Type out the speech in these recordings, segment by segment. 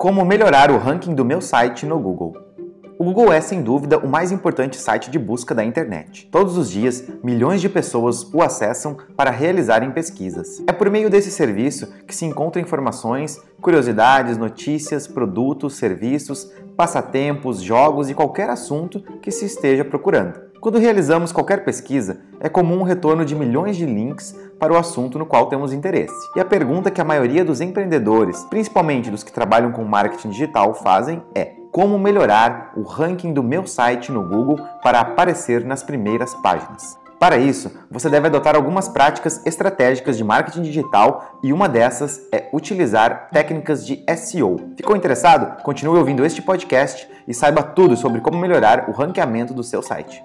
Como melhorar o ranking do meu site no Google. O Google é, sem dúvida, o mais importante site de busca da internet. Todos os dias, milhões de pessoas o acessam para realizarem pesquisas. É por meio desse serviço que se encontram informações, curiosidades, notícias, produtos, serviços, passatempos, jogos e qualquer assunto que se esteja procurando. Quando realizamos qualquer pesquisa, é comum o retorno de milhões de links para o assunto no qual temos interesse. E a pergunta que a maioria dos empreendedores, principalmente dos que trabalham com marketing digital, fazem é: como melhorar o ranking do meu site no Google para aparecer nas primeiras páginas? Para isso, você deve adotar algumas práticas estratégicas de marketing digital e uma dessas é utilizar técnicas de SEO. Ficou interessado? Continue ouvindo este podcast e saiba tudo sobre como melhorar o ranqueamento do seu site.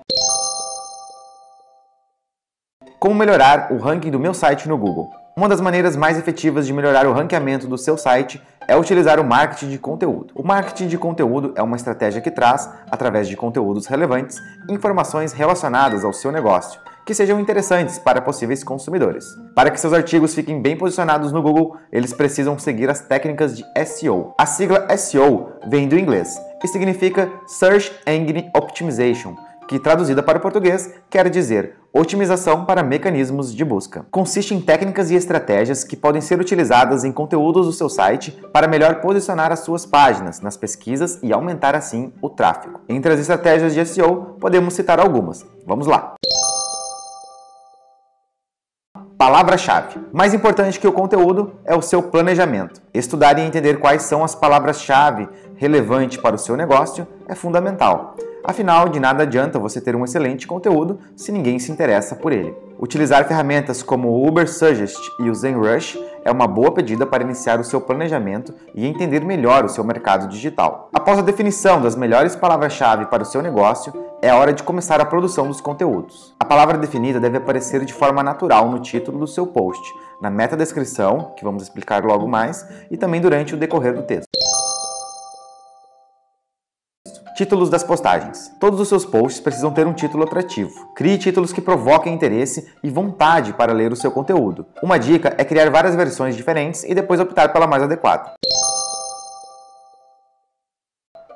Como melhorar o ranking do meu site no Google? Uma das maneiras mais efetivas de melhorar o ranqueamento do seu site é utilizar o marketing de conteúdo. O marketing de conteúdo é uma estratégia que traz, através de conteúdos relevantes, informações relacionadas ao seu negócio que sejam interessantes para possíveis consumidores. Para que seus artigos fiquem bem posicionados no Google, eles precisam seguir as técnicas de SEO. A sigla SEO vem do inglês e significa Search Engine Optimization que traduzida para o português quer dizer otimização para mecanismos de busca. Consiste em técnicas e estratégias que podem ser utilizadas em conteúdos do seu site para melhor posicionar as suas páginas nas pesquisas e aumentar assim o tráfego. Entre as estratégias de SEO, podemos citar algumas. Vamos lá. Palavra-chave. Mais importante que o conteúdo é o seu planejamento. Estudar e entender quais são as palavras-chave relevantes para o seu negócio é fundamental. Afinal, de nada adianta você ter um excelente conteúdo se ninguém se interessa por ele. Utilizar ferramentas como o Uber Suggest e o ZenRush é uma boa pedida para iniciar o seu planejamento e entender melhor o seu mercado digital. Após a definição das melhores palavras-chave para o seu negócio, é hora de começar a produção dos conteúdos. A palavra definida deve aparecer de forma natural no título do seu post, na meta descrição, que vamos explicar logo mais, e também durante o decorrer do texto. Títulos das postagens. Todos os seus posts precisam ter um título atrativo. Crie títulos que provoquem interesse e vontade para ler o seu conteúdo. Uma dica é criar várias versões diferentes e depois optar pela mais adequada.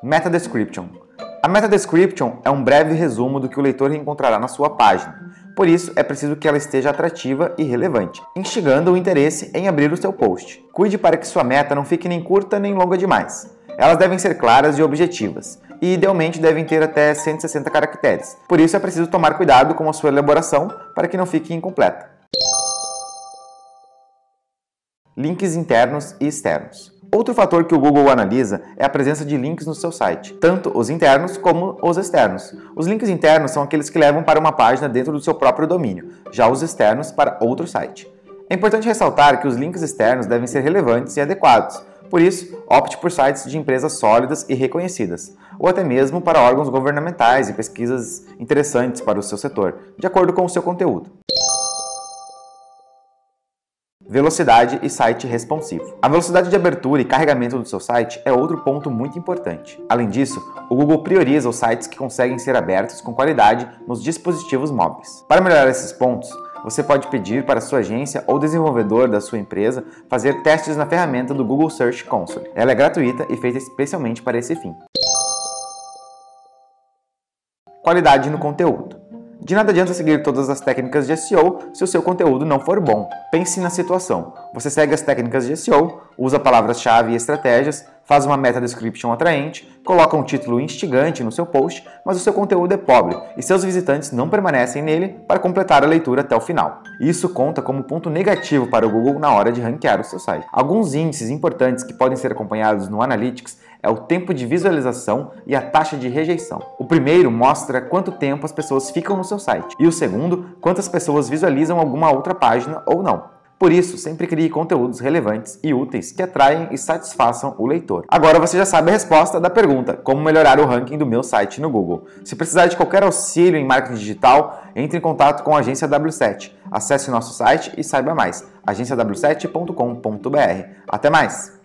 Meta Description. A Meta Description é um breve resumo do que o leitor encontrará na sua página. Por isso, é preciso que ela esteja atrativa e relevante, instigando o interesse em abrir o seu post. Cuide para que sua meta não fique nem curta nem longa demais. Elas devem ser claras e objetivas, e idealmente devem ter até 160 caracteres. Por isso é preciso tomar cuidado com a sua elaboração para que não fique incompleta. Links internos e externos. Outro fator que o Google analisa é a presença de links no seu site, tanto os internos como os externos. Os links internos são aqueles que levam para uma página dentro do seu próprio domínio, já os externos para outro site. É importante ressaltar que os links externos devem ser relevantes e adequados, por isso, opte por sites de empresas sólidas e reconhecidas, ou até mesmo para órgãos governamentais e pesquisas interessantes para o seu setor, de acordo com o seu conteúdo. Velocidade e site responsivo. A velocidade de abertura e carregamento do seu site é outro ponto muito importante. Além disso, o Google prioriza os sites que conseguem ser abertos com qualidade nos dispositivos móveis. Para melhorar esses pontos, você pode pedir para sua agência ou desenvolvedor da sua empresa fazer testes na ferramenta do Google Search Console. Ela é gratuita e feita especialmente para esse fim. Qualidade no conteúdo. De nada adianta seguir todas as técnicas de SEO se o seu conteúdo não for bom. Pense na situação. Você segue as técnicas de SEO, usa palavras-chave e estratégias, faz uma meta description atraente, coloca um título instigante no seu post, mas o seu conteúdo é pobre e seus visitantes não permanecem nele para completar a leitura até o final. Isso conta como ponto negativo para o Google na hora de ranquear o seu site. Alguns índices importantes que podem ser acompanhados no Analytics é o tempo de visualização e a taxa de rejeição. O primeiro mostra quanto tempo as pessoas ficam no seu site, e o segundo, quantas pessoas visualizam alguma outra página ou não. Por isso, sempre crie conteúdos relevantes e úteis que atraem e satisfaçam o leitor. Agora você já sabe a resposta da pergunta: como melhorar o ranking do meu site no Google? Se precisar de qualquer auxílio em marketing digital, entre em contato com a agência W7. Acesse nosso site e saiba mais: agenciaw7.com.br. Até mais!